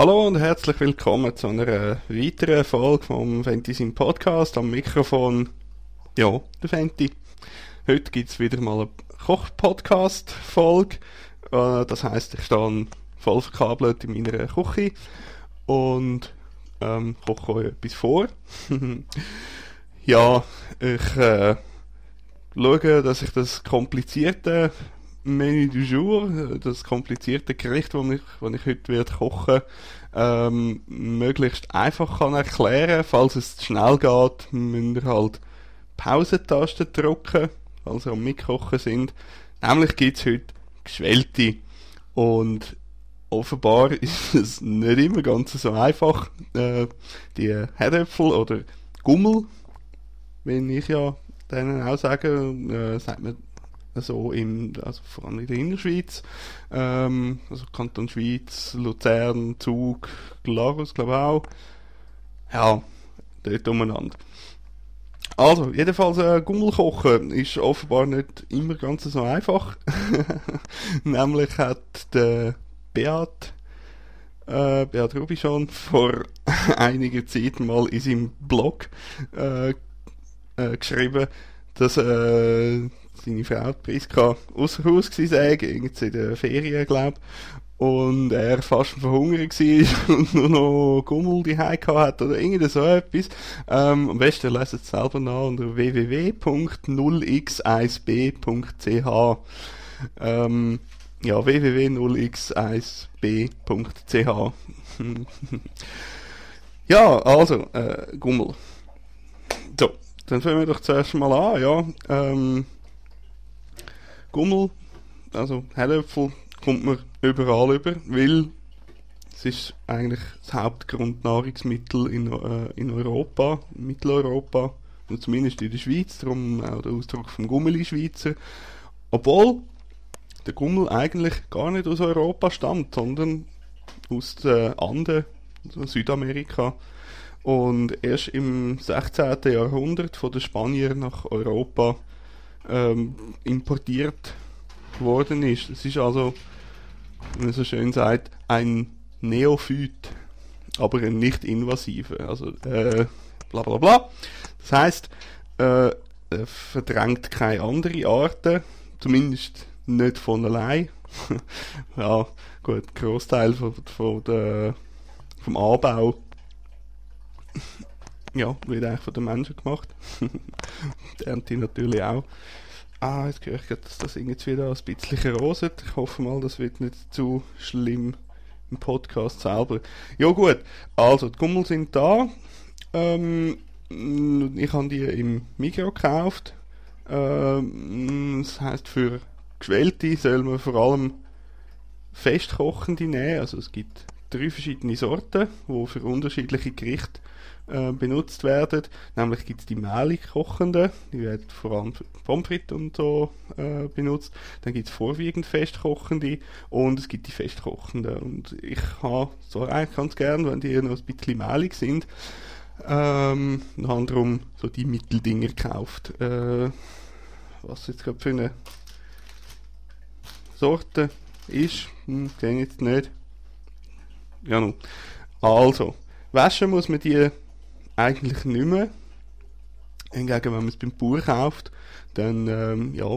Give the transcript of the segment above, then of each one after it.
Hallo und herzlich willkommen zu einer weiteren Folge vom Fantasy Podcast. Am Mikrofon, ja, der Fenty. Heute gibt's wieder mal eine Koch-Podcast-Folge. Äh, das heisst, ich stehe voll verkabelt in meiner Küche und ähm, koche euch etwas vor. ja, ich äh, schaue, dass ich das komplizierte Menü du jour, das komplizierte Gericht, das ich, das ich heute werde kochen ähm, möglichst einfach kann erklären. Falls es zu schnell geht, müsst ihr halt Pausentaste drücken, falls ihr am Mitkochen sind. Nämlich gibt es heute Geschwellte. Und offenbar ist es nicht immer ganz so einfach, äh, die Herdöpfel oder Gummel, wenn ich ja denen auch sage, äh, sagt man so in, also vor allem in der Innerschweiz, ähm, also Kanton Schweiz, Luzern, Zug, Glarus, glaube ich auch. Ja, dort umeinander. Also, jedenfalls, äh, Gummelkochen ist offenbar nicht immer ganz so einfach. Nämlich hat der Beat, äh, Beat Rubi schon vor einiger Zeit mal in seinem Blog äh, äh, geschrieben, dass äh, seine Frau Priska außer Haus gewesen sei, irgendwie in der Ferien, glaub. Und er fast verhungert war und nur noch Gummel die hat oder irgend so etwas. Ähm, am besten lesen es selber nach unter www.0x1b.ch. Ähm, ja, www.0x1b.ch. ja, also, äh, Gummel. So, dann fangen wir doch zuerst mal an, ja. Ähm, Gummel, also Hellöpfel, kommt man überall über, weil es ist eigentlich das Hauptgrundnahrungsmittel in, äh, in Europa, Mitteleuropa, und zumindest in der Schweiz, darum auch der Ausdruck vom Gummeli-Schweizer. Obwohl der Gummel eigentlich gar nicht aus Europa stammt, sondern aus den Anden, also Südamerika. Und erst im 16. Jahrhundert von den Spaniern nach Europa ähm, importiert worden ist. Es ist also, wie man so schön sagt, ein Neophyt, aber ein nicht invasiver. Also äh, bla bla bla. Das heißt, äh, er verdrängt keine andere Arten, zumindest nicht von allein. ja, gut, Großteil von, von der, vom Anbau ja, wird eigentlich von den Menschen gemacht. die Ernte natürlich auch. Ah, jetzt höre ich gerade, dass das irgendwie wieder ein bisschen roset. Ich hoffe mal, das wird nicht zu schlimm im Podcast selber. Ja gut, also die Gummel sind da. Ähm, ich habe die im Mikro gekauft. Ähm, das heißt für Geschwellte soll man vor allem festkochende nehmen. Also es gibt drei verschiedene Sorten, die für unterschiedliche Gerichte äh, benutzt werden. Nämlich gibt es die mehlig kochenden, die werden vor allem Pommes frites und so äh, benutzt. Dann gibt es vorwiegend festkochende und es gibt die festkochenden. Und ich habe so eigentlich ganz gern, wenn die noch ein bisschen mehlig sind. Ähm, und habe darum so die Mitteldinger gekauft. Äh, was jetzt gerade für eine Sorte ist, hm, den jetzt nicht. Ja, nun. Also, waschen muss man die eigentlich nicht mehr. Hingegen, wenn man es beim Bauer kauft, dann, ähm, ja,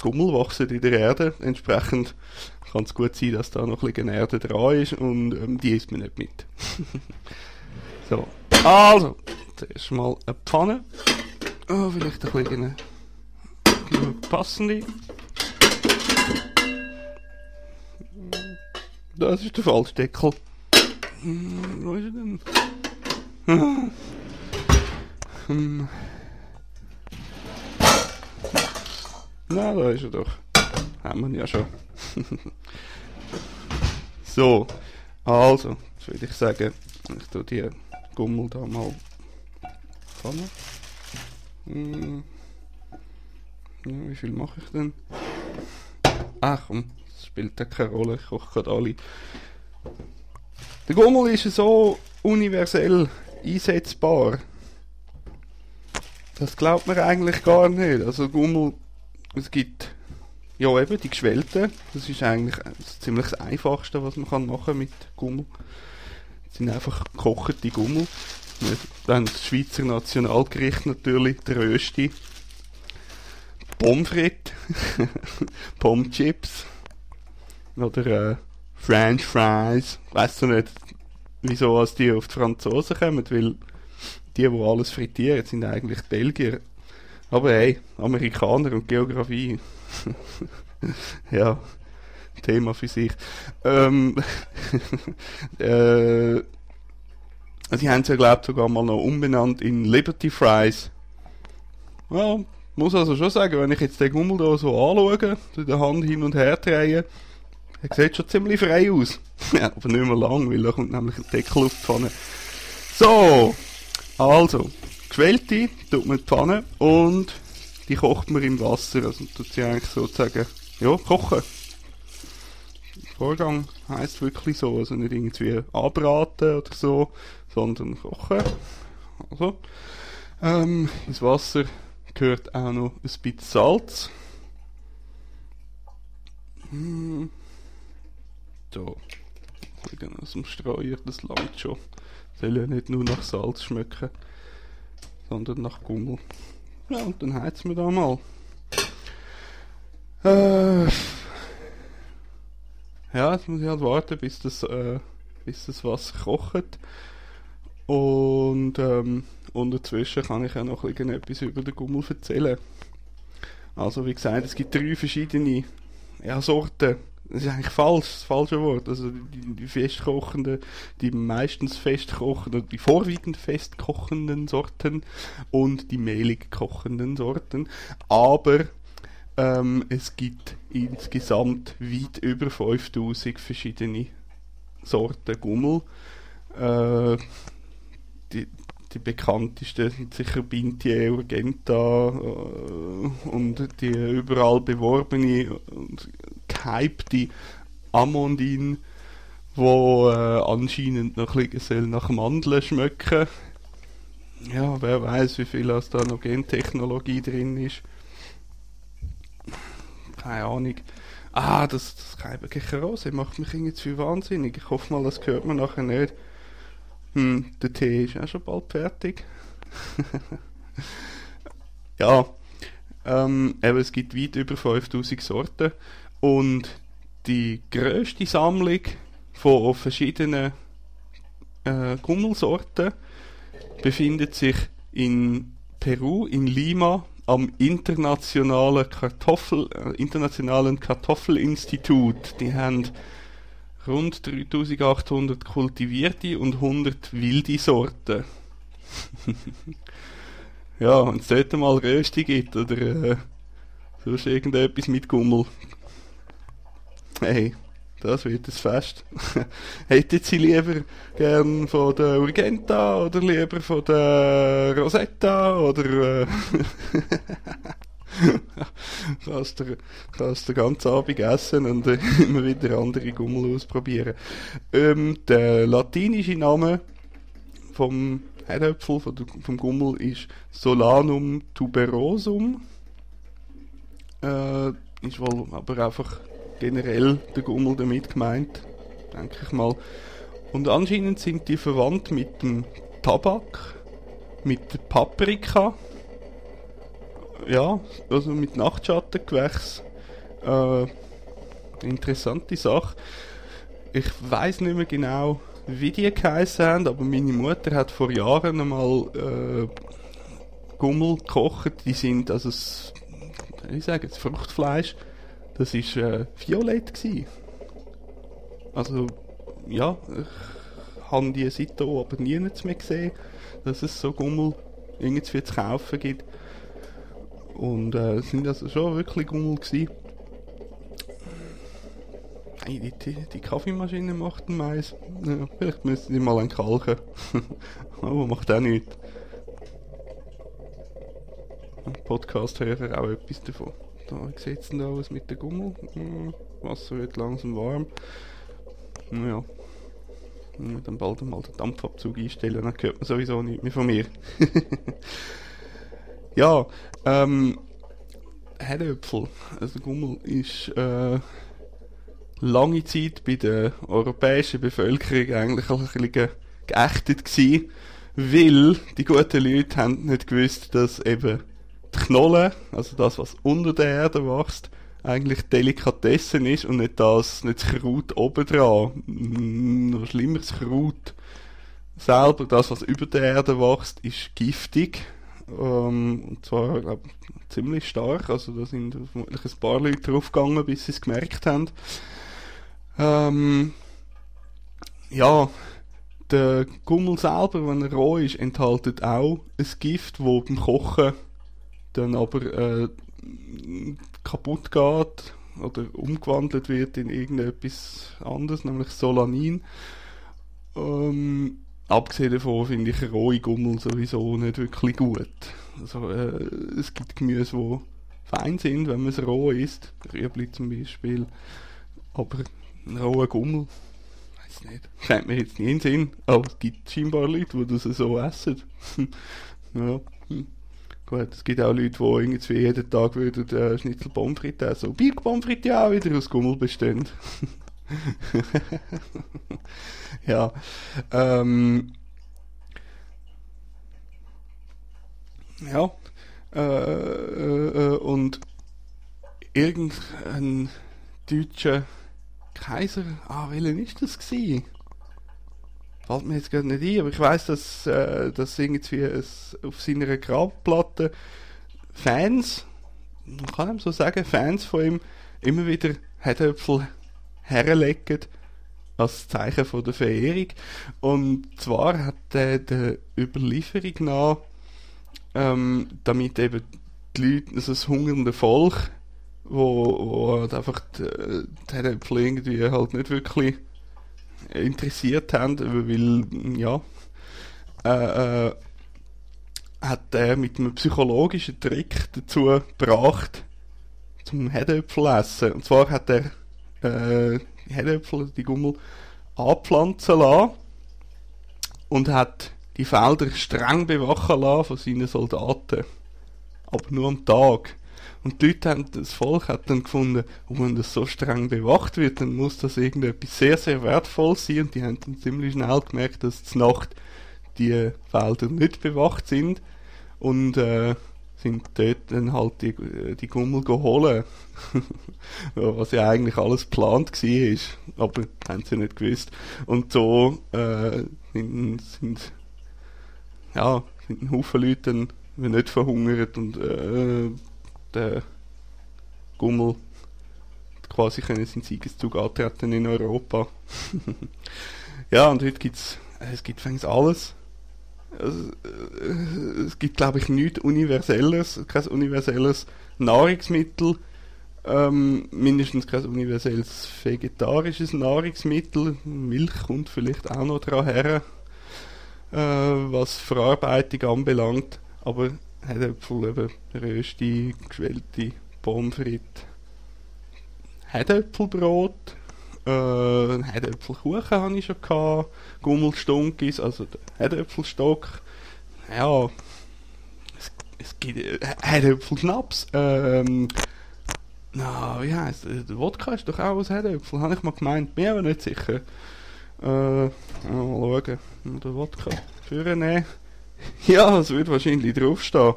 Gummel wachsen in der Erde. Entsprechend kann es gut sein, dass da noch ein bisschen Erde dran ist und ähm, die isst man nicht mit. so, also, zuerst mal eine Pfanne. Oh, vielleicht ein bisschen eine passende. Das ist der falsche Deckel. Hm, wo ist er denn? Hm. Na, da ist er doch. Haben wir ja schon. so, also, jetzt würde ich sagen, ich tue die Gummel da mal fangen. Hm. Ja, wie viel mache ich denn? Ach komm, das spielt ja keine Rolle, ich koche gerade alle. Der Gummel ist so universell einsetzbar. Das glaubt man eigentlich gar nicht. Also Gummel, es gibt ja, eben, die geschwellten, das ist eigentlich das ziemlich das Einfachste, was man kann machen mit Gummel. Das sind einfach gekochte Gummel. Dann das Schweizer Nationalgericht natürlich, der Rösti. Pommes frites, Pommes chips oder äh, French fries. Weißt du nicht, wieso als die auf die Franzosen kommen, weil die, die alles frittieren, sind eigentlich Belgier. Aber hey, Amerikaner und Geografie. ja, Thema für sich. Ähm, äh, sie haben es ja, glaube sogar mal noch umbenannt in Liberty Fries. Ja, muss also schon sagen, wenn ich jetzt den Gummel da so anschaue, in der Hand hin und her drehe, er sieht schon ziemlich frei aus. ja, aber nicht mehr lang, weil da kommt nämlich ein Deckel auf die Pfanne. So, also, geschwellte tut man die Pfanne und die kocht man im Wasser. Also tut sie eigentlich sozusagen, ja, kochen. Der Vorgang heisst wirklich so, also nicht irgendwie anbraten oder so, sondern kochen. Also, ähm, ins Wasser gehört auch noch ein bisschen Salz. Hm. So. Aus dem Streuer, das langt schon. Soll ja nicht nur nach Salz schmecken, sondern nach Gummel. Ja, und dann heizen wir da mal. Äh, ja, jetzt muss ich halt warten, bis das, äh, bis das Wasser kocht. Und ähm, unterzwischen kann ich auch noch etwas über den Gummel erzählen. Also wie gesagt, es gibt drei verschiedene ja, Sorten. Das ist eigentlich falsch, das falsche Wort. Also die, die festkochenden, die meistens festkochenden, die vorwiegend festkochenden Sorten und die mehlig kochenden Sorten. Aber ähm, es gibt insgesamt weit über 5000 verschiedene Sorten Gummel. Äh, die, die bekanntesten sind sicher Bintie, Urgenta äh, und die überall beworbene und gehypte Amondin, wo äh, anscheinend noch ein bisschen nach Mandeln schmecken. Ja, wer weiß, wie viel aus da noch Gentechnologie drin ist. Keine Ahnung. Ah, das, das Keiberkicher Rose macht mich irgendwie zu wahnsinnig. Ich hoffe mal, das hört man nachher nicht. Hm, der Tee ist auch schon bald fertig. ja, ähm, eben, es gibt weit über 5000 Sorten und die größte Sammlung von verschiedenen äh, Gummelsorten befindet sich in Peru, in Lima, am internationalen Kartoffel, äh, internationalen Kartoffelinstitut. Die haben rund 3800 kultivierte und 100 wilde Sorten. ja, wenn es dort mal Rösti gibt oder äh, sonst irgendetwas mit Gummel. Hey, das wird ein Fest. Hätten Sie lieber gern von der Urgenta oder lieber von der Rosetta oder äh, kannst du kannst den ganzen Abend essen und immer wieder andere Gummel ausprobieren. Ähm, der latinische Name vom Herdöpfel, vom Gummel ist Solanum tuberosum. Äh, ist wohl aber einfach generell der Gummel damit gemeint, denke ich mal. Und anscheinend sind die verwandt mit dem Tabak, mit der Paprika, ja, also mit Nachtschattengewächs. Äh, interessante Sache. Ich weiß nicht mehr genau, wie die geheißen haben, aber meine Mutter hat vor Jahren einmal äh, Gummel gekocht. Die sind, also das, ich sage das Fruchtfleisch, das ist äh, violett gewesen. Also, ja, ich habe die Seite aber nie mehr gesehen, dass es so Gummel irgendwie zu kaufen gibt. Und äh, sind also schon wirklich Gummel gewesen. Die, die, die, Kaffeemaschine macht ein Mais. Ja, vielleicht müssen die mal einen kalken. Aber macht auch nichts. Podcast-Hörer auch etwas davon. Da, sieht es da aus mit der Gummel? Hm, Wasser wird langsam warm. Naja. Dann bald mal den Dampfabzug einstellen, dann hört man sowieso nichts mehr von mir. ja, ähm, Herdöpfel, also Gummel, ist äh, lange Zeit bei der europäischen Bevölkerung eigentlich ein bisschen geächtet gewesen, weil die guten Leute haben nicht gewusst, dass eben die Knolle, also das, was unter der Erde wächst, eigentlich Delikatessen ist und nicht das, nicht das Kraut obendran. Noch schlimmer, das Kraut selber, das, was über der Erde wächst, ist giftig. Ähm, und zwar, glaub, ziemlich stark. Also da sind vermutlich ein paar Leute draufgegangen, bis sie es gemerkt haben. Ähm, ja, der Gummel selber, wenn er roh ist, enthält auch ein Gift, wo beim Kochen dann aber äh, kaputt geht oder umgewandelt wird in irgendetwas anderes, nämlich Solanin. Ähm, abgesehen davon finde ich rohe Gummel sowieso nicht wirklich gut. Also, äh, es gibt Gemüse, die fein sind, wenn man es roh isst. Rüebli zum Beispiel. Aber ein roher Gummel, weiß nicht, fällt mir jetzt nie in den Sinn. Aber es gibt scheinbar Leute, die das so essen. ja. Gut, es gibt auch Leute, die irgendwie jeden Tag würden äh, Schnitzel Pommes frites essen. Und Birk Pommes frites ja auch wieder aus Gummel bestehen. ja. Ähm, ja. Äh, äh, und irgendein deutscher Kaiser, ah, welcher ist das gewesen? Fällt mir jetzt gerade nicht ein, aber ich weiß, dass, äh, dass irgendwie es auf seiner Grabplatte Fans, man kann ihm so sagen, Fans von ihm immer wieder Herdöpfel herlegen als Zeichen von der Verehrung. Und zwar hat er der Überlieferung nach, ähm, damit eben die Leute, also das hungernde Volk, wo, wo halt einfach die, die Herdöpfel irgendwie halt nicht wirklich interessiert haben, weil, ja, äh, äh, hat er mit einem psychologischen Trick dazu gebracht, zum Herdöpfel essen. Und zwar hat er äh, Herdöpfel, die Gummel, anpflanzen lassen und hat die Felder streng bewachen lassen von seinen Soldaten. Aber nur am Tag. Und die Leute haben, das Volk hat dann gefunden, oh, wenn das so streng bewacht wird, dann muss das irgendetwas sehr, sehr wertvoll sein. Und die haben dann ziemlich schnell gemerkt, dass zur Nacht die Felder nicht bewacht sind. Und äh, sind dort dann halt die, die Gummel geholt. Was ja eigentlich alles geplant war. Aber haben sie nicht gewusst. Und so äh, sind, sind, ja, sind ein Haufen Leute dann nicht verhungert und äh, der Gummel quasi können seinen Siegeszug antreten in Europa. ja, und heute gibt's, es gibt fängs alles. Also, äh, es gibt, glaube ich, nichts Universelles, kein universelles Nahrungsmittel, ähm, mindestens kein universelles vegetarisches Nahrungsmittel. Milch kommt vielleicht auch noch dran her, äh, was Verarbeitung anbelangt, aber Herdöpfel, eben Rösti, geschwellte Pommes frites, Herdöpfelbrot, äh, Herdöpfelkuchen habe ich schon gehabt, Gummelstunkis, also Herdöpfelstock, ja, es, es gibt äh, Herdöpfelschnaps, ähm, na, wie heisst der Wodka ist doch auch aus Herdöpfel, habe ich mal gemeint, bin aber nicht sicher. Äh, mal schauen, der Wodka führen Ja, es wird wahrscheinlich draufstehen.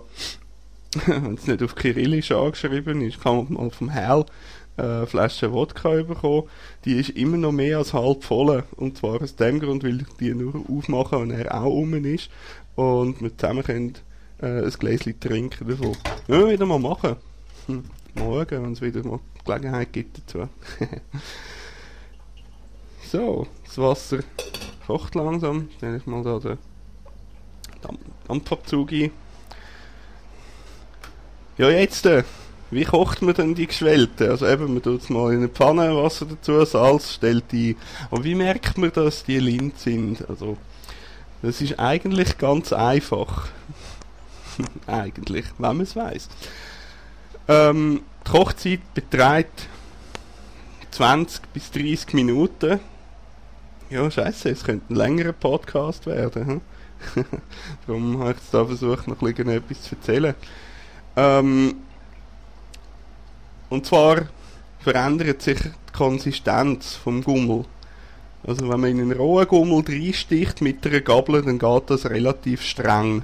Wenn es nicht auf Kyrillisch angeschrieben ist, kann man mal vom Herr äh, Flasche Wodka bekommen. Die ist immer noch mehr als halb voll. Und zwar aus dem Grund, weil ich die nur aufmachen, wenn er auch um ist. Und wir zusammen können äh, ein Gläschen trinken davon. Ja, wieder mal machen. Hm. Mal wenn es wieder mal Gelegenheit gibt dazu. so, das Wasser kocht langsam. Stelle ich mal da den Ein. Ja, jetzt, äh, wie kocht man denn die Geschwellte? Also eben, man tut es mal in eine Pfanne, Wasser dazu, Salz, stellt die. Aber wie merkt man, dass die Lind sind? Also, das ist eigentlich ganz einfach. eigentlich, wenn man es weiss. Ähm, die Kochzeit beträgt 20 bis 30 Minuten. Ja, scheiße, es könnte ein längerer Podcast werden. Hm? Darum habe ich jetzt da versucht, noch etwas zu erzählen. Ähm, Und zwar verändert sich die Konsistenz vom Gummel. Also wenn man in einen rohen Gummel reinsticht mit einer Gabel, dann geht das relativ streng.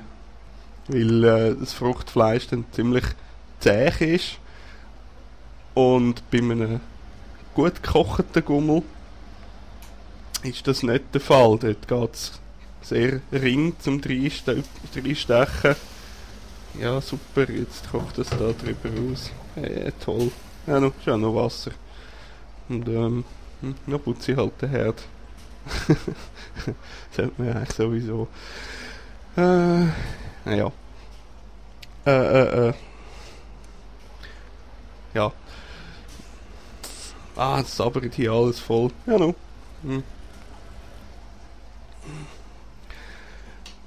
Weil äh, das Fruchtfleisch dann ziemlich zäh ist. Und bei einem gut gekochten Gummel ist das nicht der Fall. Dort geht es sehr ring zum Reinstechen. Ja, super, jetzt kocht das da drüber aus. Ja, toll. Ja, noch, ist ja noch Wasser. Und ähm, hm, noch putze ich halt den Herd. Sollte man ja eigentlich sowieso. Äh, naja. Äh, äh, äh. Ja. Ah, das sabbert hier alles voll. Ja, no. Hm.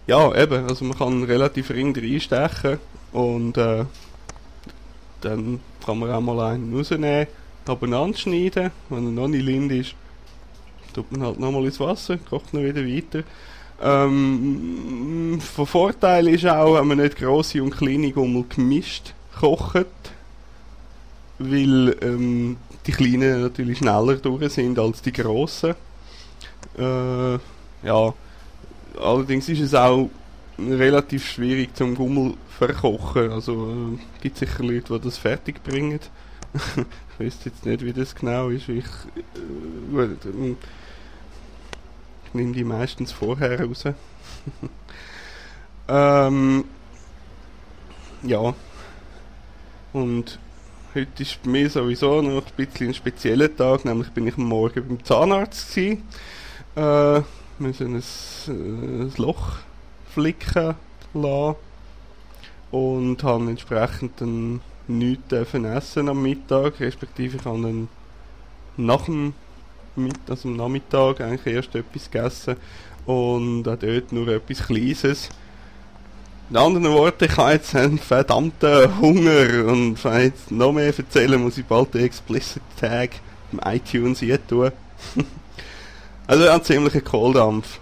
Ja, eben, also man kann relativ ring reinstechen und äh, dann kann man auch mal einen rausnehmen, abeinander schneiden, wenn er noch nicht lind ist, tut man halt nochmal ins Wasser, kocht noch wieder weiter. Ähm, von Vorteil ist auch, wenn man nicht grosse und kleine Gummel gemischt kocht, weil ähm, die kleinen natürlich schneller durch sind als die grossen. Äh, ja, allerdings ist es auch relativ schwierig zum Gummel verkochen. Also äh, gibt sicher Leute, die das fertig bringen. ich weiß jetzt nicht, wie das genau ist. Ich, äh, ähm, ich nehme die meistens vorher raus. ähm, ja. Und heute ist bei mir sowieso noch ein bisschen ein spezieller Tag, nämlich bin ich am Morgen beim Zahnarzt gewesen. Äh, müssen äh, ein Loch flicken lassen und haben entsprechend dann nichts dürfen essen am Mittag, respektive ich habe dann nach dem Mittag, also am Nachmittag eigentlich erst etwas gegessen und auch dort nur etwas Kleines. In anderen Worten, ich habe jetzt einen verdammten Hunger und wenn ich jetzt noch mehr erzählen, muss ich bald den Explicit Tag im iTunes hier tun. also er hat ziemlich Kohldampf.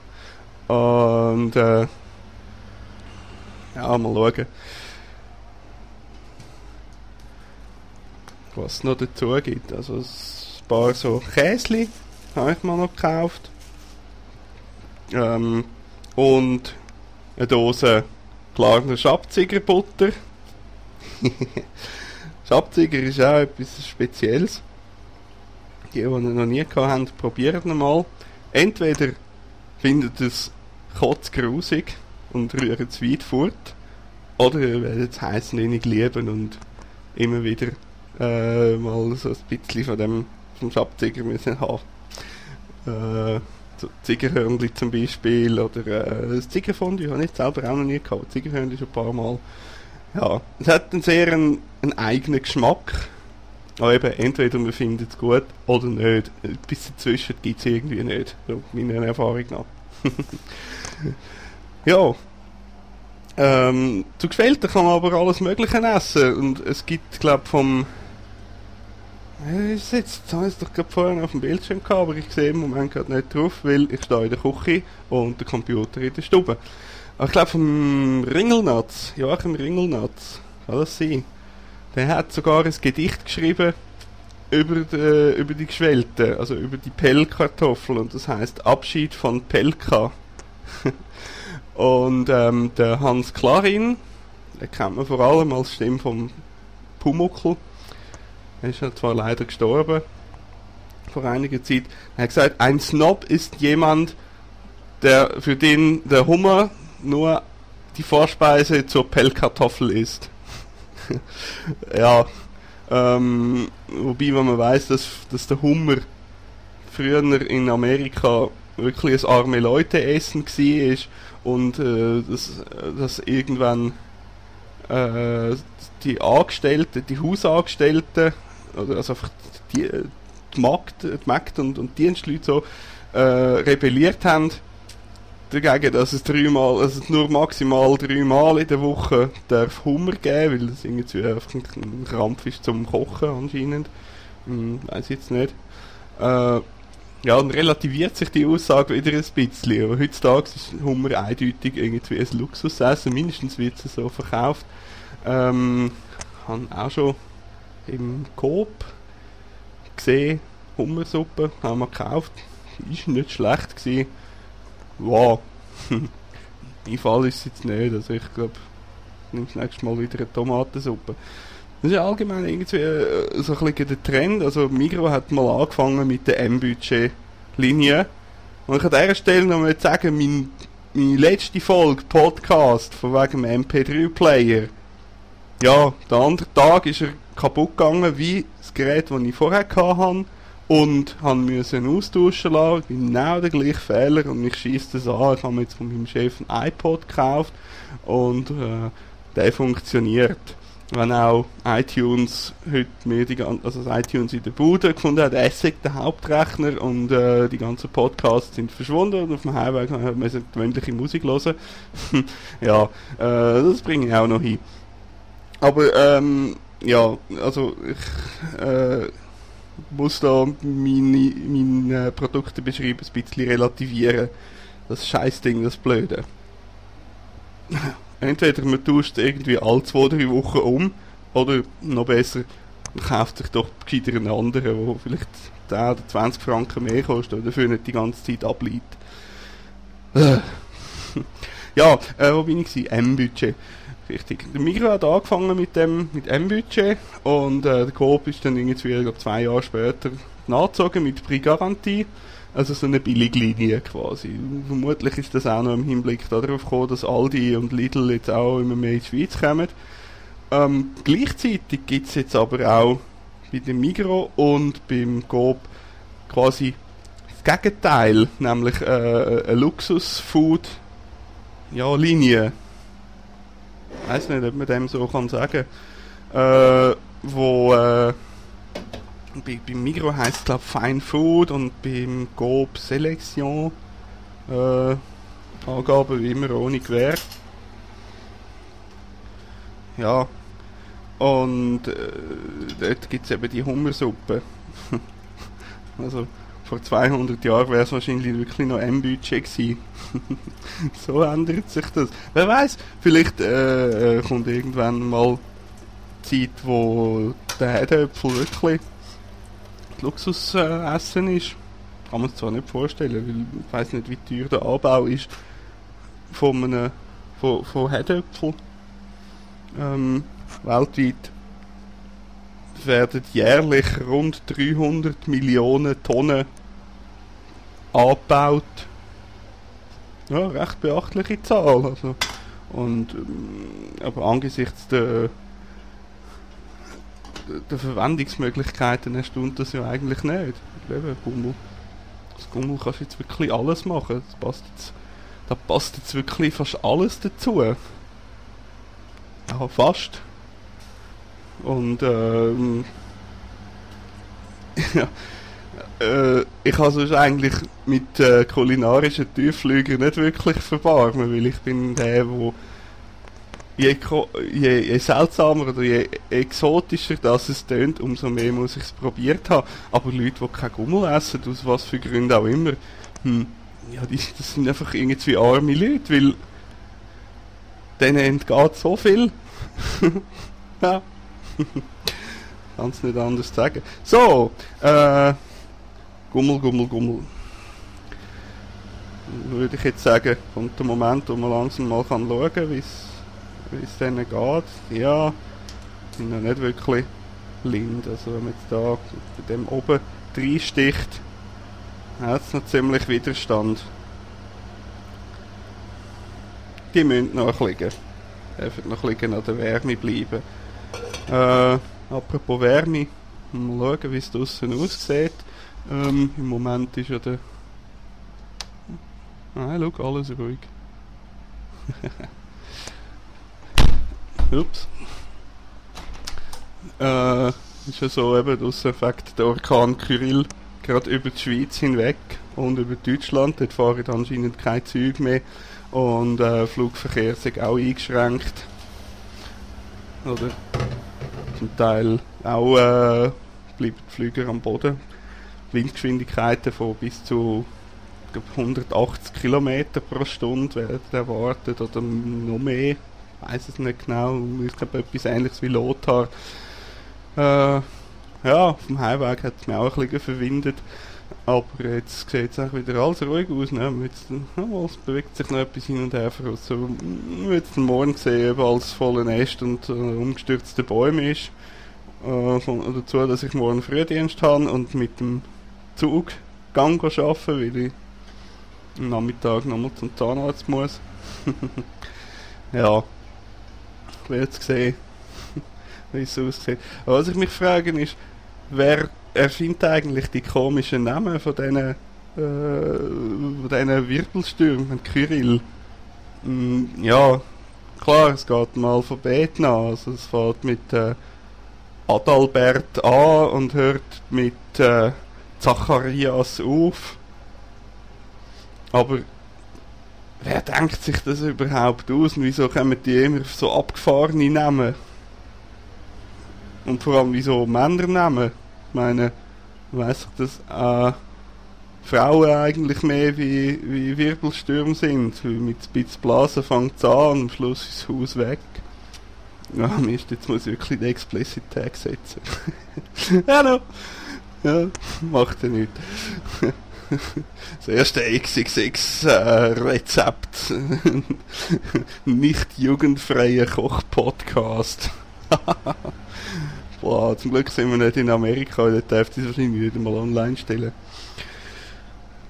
Und äh, ja, mal schauen. Was es noch dazu gibt. Also ein paar so Käsli habe ich mal noch gekauft. Ähm, und eine Dose klarner Schabzigerbutter. Schabziger ist auch etwas Spezielles. Die, die noch nie gehabt haben, probieren mal. Entweder findet es kotzgrusig und rühren es weit fort, oder ihr werdet es heißen wenig lieben und immer wieder äh, mal so ein bisschen von dem vom Schabziger müssen haben. Äh, so Ziegerhörnli zum Beispiel oder äh, das Ziegerfondue habe ich selber auch noch nie gehabt. Ziegerhörnli schon ein paar Mal. Ja, es hat einen sehr einen, einen eigenen Geschmack. Aber eben, entweder man findet es gut oder nicht. Bis dazwischen gibt es irgendwie nicht, meiner Erfahrung nach. ja. Ähm, zu Gefällten kann man aber alles Mögliche essen. Und es gibt, glaube ich, vom ist jetzt, das habe ich doch gerade vorhin auf dem Bildschirm gehabt, aber ich sehe im Moment gerade nicht drauf, weil ich stehe in der Küche und der Computer in der Stube. Aber ich glaube vom Ringelnatz, Joachim Ringelnatz, kann das sein? Der hat sogar ein Gedicht geschrieben über die, über die Geschwelten, also über die Pellkartoffel und das heißt Abschied von Pelka. und ähm, der Hans Klarin, den kennt man vor allem als Stimme vom Pumuckl er ist ja zwar leider gestorben vor einiger Zeit. Er hat gesagt, ein Snob ist jemand, der für den der Hummer nur die Vorspeise zur Pellkartoffel ist. ja, ähm, wobei, wenn man weiß, dass, dass der Hummer früher in Amerika wirklich ein arme Leute essen war und äh, dass, dass irgendwann äh, die Angestellten, die Hausangestellten oder also einfach die, die Magd, die Magd und, und Dienstleute so äh, rebelliert haben dagegen, dass es dreimal, also nur maximal dreimal in der Woche darf Hummer geben, weil das irgendwie einfach ein Krampf ist zum Kochen anscheinend. Hm, weiß jetzt nicht. Äh, ja, dann relativiert sich die Aussage wieder ein bisschen. Aber heutzutage ist Hummer eindeutig irgendwie ein Luxusessen, mindestens wird es so verkauft. Ähm, habe auch schon im Coop gesehen, Hummersuppe, haben wir gekauft. Ist nicht schlecht gewesen. Wow. mein Fall ist es jetzt nicht, also ich glaube, nimm das nächste Mal wieder eine Tomatensuppe. Das ist ja allgemein irgendwie äh, so ein bisschen der Trend. Also Migro hat mal angefangen mit der M-Budget-Linie. Und ich an dieser Stelle noch mal sagen, mein, meine letzte Folge Podcast von wegen dem MP3-Player. Ja, der andere Tag ist er kaputt gegangen, wie das Gerät, das ich vorher hatte. Und han müssen austauschen lassen. Genau der gleiche Fehler. Und mich schießt das an. Ich habe mir jetzt von meinem Chef ein iPod gekauft. Und äh, der funktioniert wenn auch iTunes heute mir die ganze, also das iTunes in der Bude gefunden hat, Essig der Hauptrechner und äh, die ganzen Podcasts sind verschwunden und auf dem Heimweg haben wir gewöhnliche Musik hören. ja, äh, das bringe ich auch noch hin. Aber ähm, ja, also ich äh, muss da meine, meine Produkte beschreiben, ein bisschen relativieren. Das Scheißding, das Blöde. Entweder man tauscht irgendwie alle zwei, drei Wochen um, oder noch besser, man kauft sich doch gescheiter einen anderen, der vielleicht 10 oder 20 Franken mehr kostet und dafür nicht die ganze Zeit ableitet. Ja, äh, wo bin ich? M-Budget. Richtig. Der Migros hat angefangen mit dem mit M-Budget und äh, der Coop ist dann irgendwie glaub, zwei Jahre später nachgezogen mit Pre-Garantie. Also so eine Billiglinie quasi. Vermutlich ist das auch noch im Hinblick darauf gekommen, dass Aldi und Lidl jetzt auch immer mehr in die Schweiz kommen. Ähm, gleichzeitig gibt es jetzt aber auch bei dem Migro und beim Coop quasi das Gegenteil, nämlich äh, eine Luxus-Food ja, Linie. Weiß nicht, ob man dem so kann sagen. Äh, wo äh, bei, beim Migro heißt es glaube Fine Food und beim Coop Selection äh, Angaben wie immer ohne Gewehr. Ja, und äh, dort gibt es eben die Hummersuppe. also vor 200 Jahren wäre es wahrscheinlich wirklich noch M-Budget gewesen. so ändert sich das. Wer weiß, vielleicht äh, äh, kommt irgendwann mal Zeit, wo der Herdöpfel wirklich Luxusessen äh, ist. Kann man es zwar nicht vorstellen, weil ich weiß nicht, wie teuer der Anbau ist von einem von, von Herdöpfel. Ähm, weltweit werden jährlich rund 300 Millionen Tonnen angebaut. Ja, recht beachtliche Zahl. Also. Und, ähm, aber angesichts der der Verwendungsmöglichkeiten erstaunt das ja eigentlich nicht. Eben, Gummel. Das Gummel kannst du jetzt wirklich alles machen. Das passt jetzt, da passt jetzt wirklich fast alles dazu. Ja, fast. Und ähm, ja, äh, ich habe sonst eigentlich mit äh, kulinarischen Tiefflügern nicht wirklich verbarmen, weil ich bin der, der je, je, je seltsamer oder je exotischer das es tönt, umso mehr muss ich es probiert haben. Aber Leute, die kein Gummel essen, aus was für Gründen auch immer, hm, ja, die, das sind einfach irgendwie arme Leute, weil denen entgeht so viel. ja. Kann es nicht anders sagen. So, äh, Gummel, Gummel, Gummel. Würde ich jetzt sagen, kommt der Moment, wo man langsam mal kann schauen kann, wie es denen geht, ja, sind noch nicht wirklich blind. Also wenn man jetzt da bei dem oben reinsticht, hat es noch ziemlich Widerstand. Die müssen noch liegen. Dürfen noch liegen an der Wärme bleiben. Äh, apropos Wärme, mal schauen, wie es draußen aussieht. Ähm, Im Moment ist ja der... Nein, schau, alles ruhig. Ups. Äh, ist ja so eben das Effekt der Orkan Kyrill gerade über die Schweiz hinweg und über Deutschland. Dort fahren anscheinend keine Züge mehr und äh, Flugverkehr ist auch eingeschränkt. Oder zum Teil auch äh, bleiben die Flüger am Boden. Windgeschwindigkeiten von bis zu glaub, 180 km pro Stunde werden erwartet oder noch mehr weiß es nicht genau. Ich glaube, etwas ähnliches wie Lothar. Äh, ja, auf dem Heimweg hat es mich auch ein bisschen verwindet. Aber jetzt sieht es wieder alles ruhig aus. Ne? Jetzt, es bewegt sich noch etwas hin und her. So, jetzt morgen gesehen, ob alles voller Nest und äh, umgestürzte Bäume ist. Äh, dazu, dass ich morgen Frühdienst habe und mit dem Zug Gang arbeiten, weil ich am Nachmittag nochmal zum Zahnarzt muss. ja, ich werde jetzt sehen, wie es aussieht. Aber was ich mich frage ist, wer erfindet eigentlich die komischen Namen von diesen äh, von diesen Wirbelstürmen, Kyrill? Mm, ja, klar, es geht im Alphabet nach. Also es fährt mit äh, Adalbert an und hört mit äh, Zacharias auf. Aber wer denkt sich das überhaupt aus und wieso kommen die immer so abgefahrene Namen? Und vor allem wieso Männer nehmen? Ich meine, weiss ich, dass äh, Frauen eigentlich mehr wie, wie Wirbelstürme sind. Mit Spitzblasen fängt es an und am Schluss ist das Haus weg. Ja, jetzt muss ich wirklich den Explicit Tag setzen. no. Ja, macht ja nichts. Das erste XXX-Rezept. Äh, Nicht jugendfreier Koch-Podcast. Boah, zum Glück sind wir nicht in Amerika, da darf das wahrscheinlich wieder mal online stellen.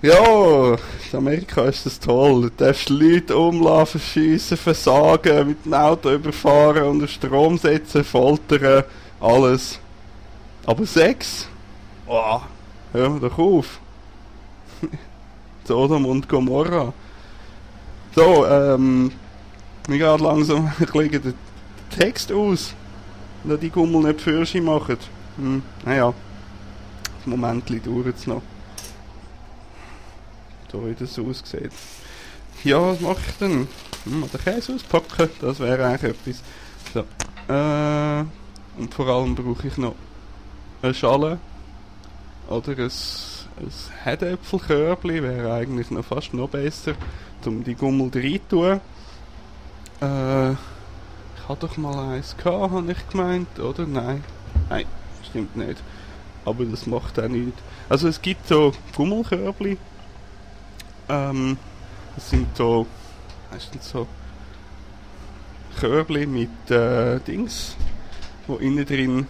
Ja, in Amerika ist das toll. Du darfst Leute umlaufen, schiessen, versagen, mit dem Auto überfahren, unter Strom setzen, foltern, alles. Aber Sex? Oh, hör doch auf. Sodom und Gomorra. So, ähm, mir geht langsam ein bisschen der Text aus da die Gummel nicht für sie machen. Hm, naja, das Moment dauert es noch. So wie das aussieht. Ja, was mache ich denn? Hm, den Käse auspacken, das wäre eigentlich etwas. So, äh, und vor allem brauche ich noch eine Schale oder ein, ein Herdäpfelkörbchen, wäre eigentlich noch fast noch besser, um die Gummel rein zu tun. Äh, ich hatte doch mal eins gehabt, habe ich gemeint, oder? Nein. Nein, stimmt nicht. Aber das macht auch nichts. Also es gibt so Gummelkörbli. Ähm, das sind so, meistens so Körbli mit äh, Dings, wo innen drin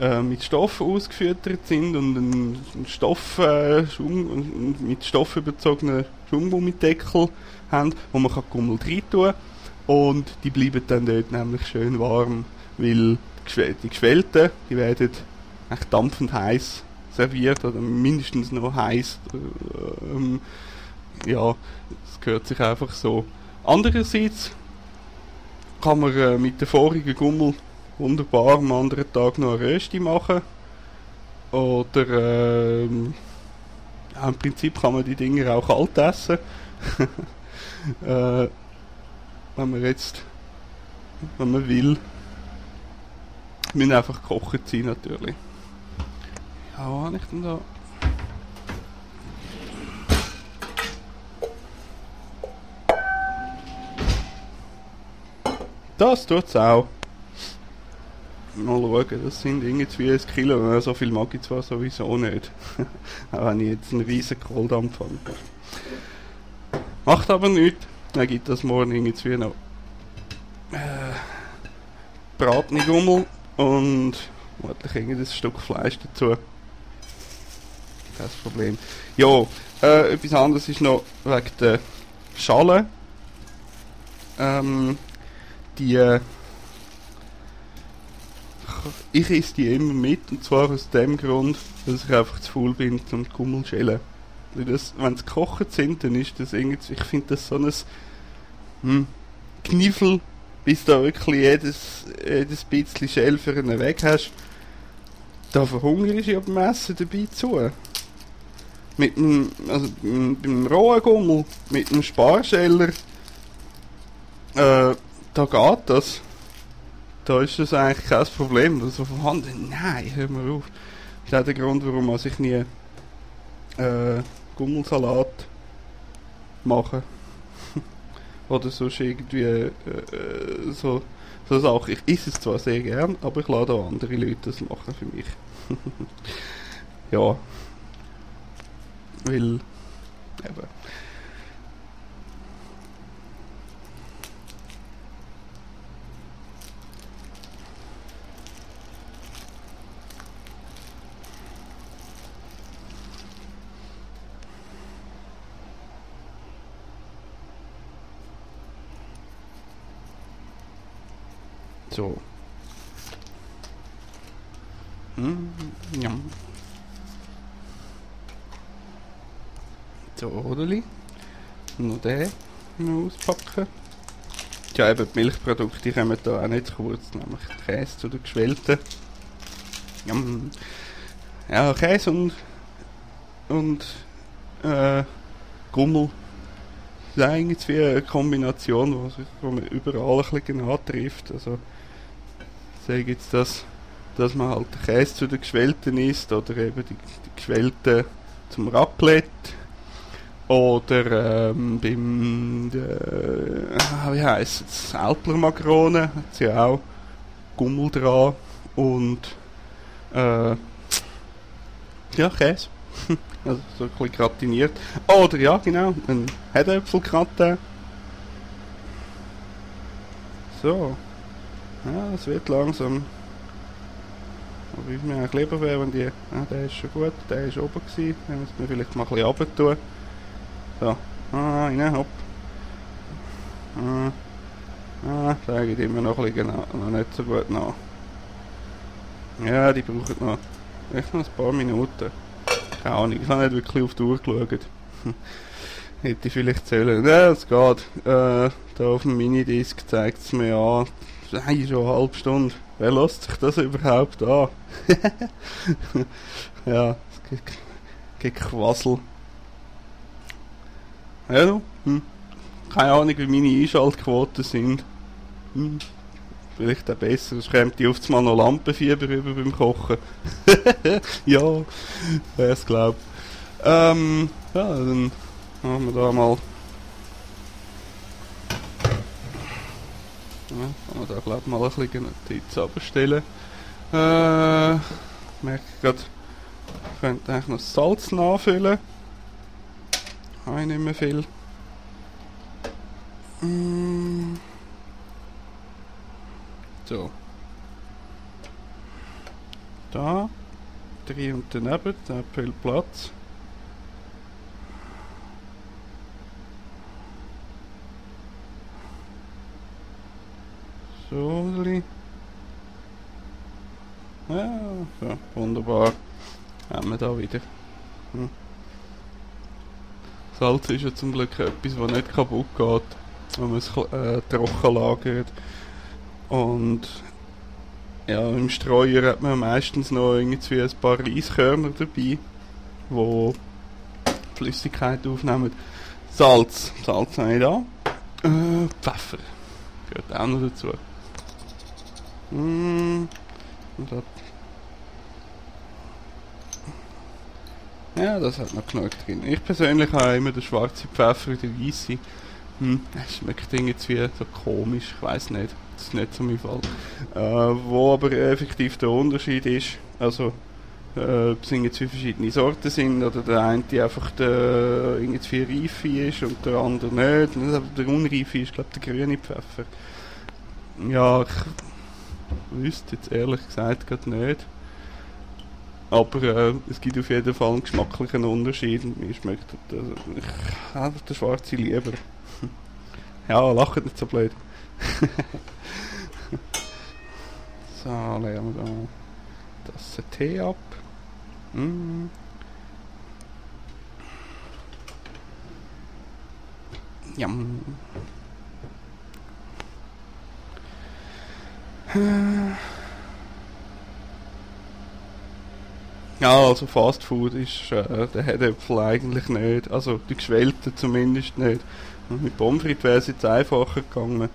äh, mit Stoff ausgefüttert sind und ein Stoff, äh, Schum, mit Stoff überzogenen Schumgummideckel haben, wo man Gummel rein tun kann und die bleiben dann dort nämlich schön warm, weil die Geschwellten, die werden echt dampfend heiß serviert oder mindestens noch heiß. Ähm, ja, das gehört sich einfach so. Andererseits kann man äh, mit der vorigen Gummel wunderbar am anderen Tag noch eine Rösti machen. Oder ähm, im Prinzip kann man die Dinger auch kalt essen. äh, wenn man jetzt, wenn man will, müssen einfach gekocht sein natürlich. Ja, was habe ich denn da? Das tut's auch. Mal schauen, das sind irgendwie ein Kilo. So viel mag ich zwar sowieso nicht. auch wenn ich jetzt einen riesen Kohldampf habe. Macht aber nichts. Dann gibt das morgen irgendwie noch äh, bratene Gummel und vermutlich irgendein Stück Fleisch dazu. Kein Problem. Ja, äh, etwas anderes ist noch wegen der Schale. Ähm, die äh, ich esse die immer mit und zwar aus dem Grund, dass ich einfach zu faul bin zum Gummel schälen. wenn sie gekocht sind, dann ist das irgendwie, ich finde das so ein hm, Kniffel, bis du wirklich jedes, jedes bisschen Schell für einen weg hast. Da verhungerst du ja beim Essen dabei zu. Mit dem, also beim rohen Gummel, mit dem Sparscheller, äh, da geht das. Da ist das eigentlich kein Problem. Also vorhanden, nein, hör mal auf. Das ist auch der Grund, warum ich nie äh, Gummelsalat mache. oder sonst irgendwie äh, äh, so, so Sachen. Ich esse es zwar sehr gern, aber ich lade auch andere Leute das machen für mich. ja. Weil, eben. So. Hm. So, Odeli. Noch den noch auspacken. Ja, eben die Milchprodukte kommen da auch nicht zu kurz, nämlich Käse zu den geschwellten. Ja, Käse und, und äh, Gummel das ist eigentlich eine Kombination, wo man überall ein bisschen genau trifft. Also, sage jetzt das, dass man halt den Käse zu den Geschwellten isst oder eben die, die Geschwellten zum Raclette oder ähm, beim, äh, wie heisst es, Alpler Makrone, hat sie ja auch Gummel dran und äh, ja, Käse. also so ein bisschen gratiniert. Oder ja, genau, ein Herdäpfelgratin. So. Ja, es wird langsam. Aber ich mir eigentlich lieber wäre, wenn die. Ja, der ist schon gut, der ist oben gewesen. Den müssen wir vielleicht mal ein bisschen runter tun. So. Ah, rein, hopp. Ah, ah der geht immer noch ein bisschen genau, noch nicht so gut nach. Ja, die brauchen noch. Echt noch ein paar Minuten. Keine Ahnung, ich habe nicht wirklich auf die Uhr geschaut. Hätte ich vielleicht zählen. Ja, es geht. Äh, da auf dem Minidisc zeigt es mir an. Nein, schon eine halbe Stunde. Wer lässt sich das überhaupt an? ja, es gibt Quassel. Ja, du? Hm. Keine Ahnung, wie meine Einschaltquoten sind. Hm. Vielleicht auch besser, sonst kommt die oft mal noch Lampenfieber über beim Kochen. ja, wer es glaubt. Ähm, ja, dann machen wir da mal. Kann man da glaub mal ein bisschen Notiz abstellen. Äh, merke gerade, ich könnte eigentlich noch Salz nachfüllen. Habe ich nicht mehr viel. Mm. So. Da. Drei und daneben, da viel Platz. So, Ja, so, wunderbar. Haben wir da wieder. Hm. Salz ist ja zum Glück etwas, was nicht kaputt geht, wenn man es äh, trocken lagert. Und ja, im Streuer hat man meistens noch irgendwie ein paar Reiskörner dabei, wo Flüssigkeit aufnehmen. Salz, Salz habe ich da. Äh, Pfeffer gehört auch noch dazu. Mm, ja, das hat noch genug drin. Ich persönlich habe immer den schwarzen Pfeffer und den weißen. Hm, es schmeckt irgendwie so komisch, ich weiß nicht. Das ist nicht so mein Fall. Äh, wo aber effektiv der Unterschied ist, also äh, ob es irgendwie verschiedene Sorten sind oder der eine die einfach der irgendwie reife ist und der andere nicht. Der unreife ist, glaube ich, der grüne Pfeffer. Ja, ich wüsste jetzt ehrlich gesagt gerade nicht. Aber äh, es gibt auf jeden Fall einen geschmacklichen Unterschied. Mir schmeckt also, ich habe den schwarze lieber. ja, lacht nicht so blöd. so, leeren wir da das Tee ab. Mm. Ja. Ja, also Fast Food ist äh, der Herdöpfel eigentlich nicht. Also die geschwellten zumindest nicht. Mit Pommes frites wäre es jetzt einfacher gegangen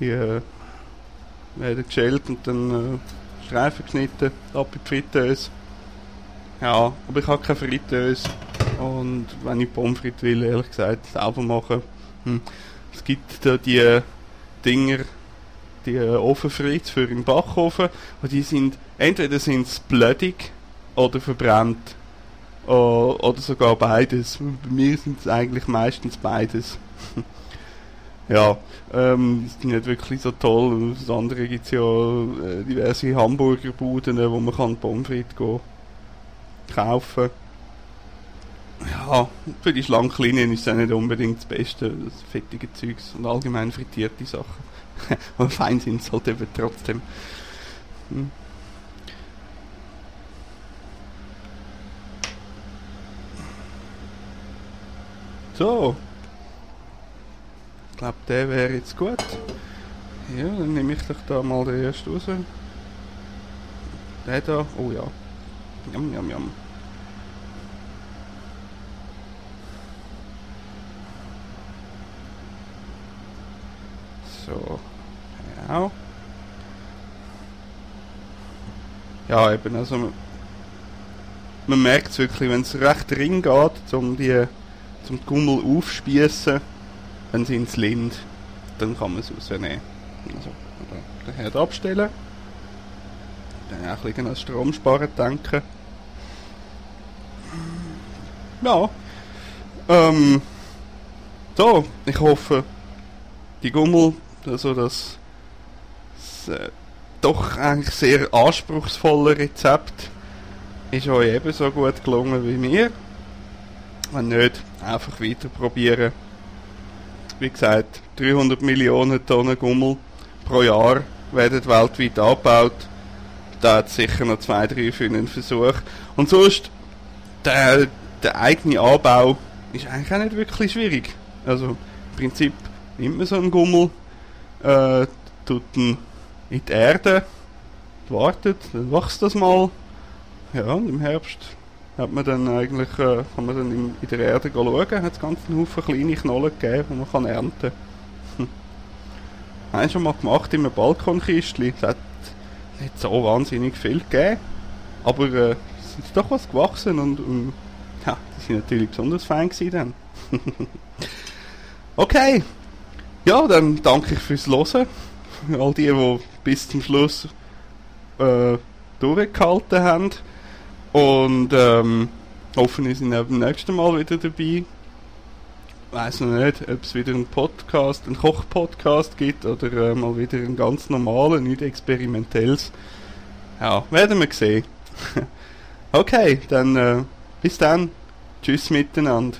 die äh, werden geschält und dann äh, Streifen geschnitten, ab in die Fritteuse. Ja, aber ich habe keine Fritteuse und wenn ich Pommes frites will, ehrlich gesagt, selber machen, hm, es gibt da die Dinger, die Ofenfritz für den Backofen, und die sind, entweder sind sie blödig oder verbrannt. O- Oder sogar beides. Bei mir sind es eigentlich meistens beides. ja, ähm, ist nicht wirklich so toll. Das andere gibt es ja äh, diverse Hamburgerbuden, wo man kann Pommes frites kaufen Ja, für die Schlanklinien ist es auch nicht unbedingt das Beste, das fettige Zeugs und allgemein frittierte Sachen. Aber fein sind es halt eben trotzdem. Hm. So. Ich glaube, der wäre jetzt gut. Ja, dann nehme ich doch da mal den ersten raus. Der da, oh ja. Jam, jam, jam. So. Ja. Ja, eben, also man, man merkt es wirklich, wenn es recht ring geht, um die zum Gummel aufspießen, dann sind es Lind. Dann kann man es rausnehmen. Also, den Herd abstellen. Dann auch ein bisschen an Strom sparen denken. Ja. Ähm. So, ich hoffe, die Gummel, also das, das äh, doch eigentlich sehr anspruchsvolle Rezept, ist euch ebenso gut gelungen wie mir. Wenn nicht, einfach weiter probieren. Wie gesagt, 300 Millionen Tonnen Gummel pro Jahr werden weltweit angebaut. Da hat sicher noch zwei, drei für einen Versuch. Und sonst, der, der eigene Anbau ist eigentlich auch nicht wirklich schwierig. Also im Prinzip nimmt man so einen Gummel, äh, tut ihn in die Erde, wartet, dann wächst das mal. Ja, und im Herbst hat man dann eigentlich, äh, kann man dann in, in der Erde schauen, hat es ganz einen Haufen kleine Knollen gegeben, die man ernten kann. Habe ich schon mal gemacht in einem Balkonkistchen. Es hat nicht so wahnsinnig viel gegeben, aber äh, es ist doch was gewachsen und, und ja, die sind natürlich besonders fein gewesen dann. okay, ja, dann danke ich fürs Hören. All die, die bis zum Schluss äh, durchgehalten haben. Und ähm, hoffen, wir sind beim nächsten Mal wieder dabei. Weiß noch nicht, ob es wieder einen Podcast, einen Koch-Podcast gibt oder äh, mal wieder einen ganz normalen, nicht experimentelles. Ja, werden wir sehen. okay, dann äh, bis dann. Tschüss miteinander.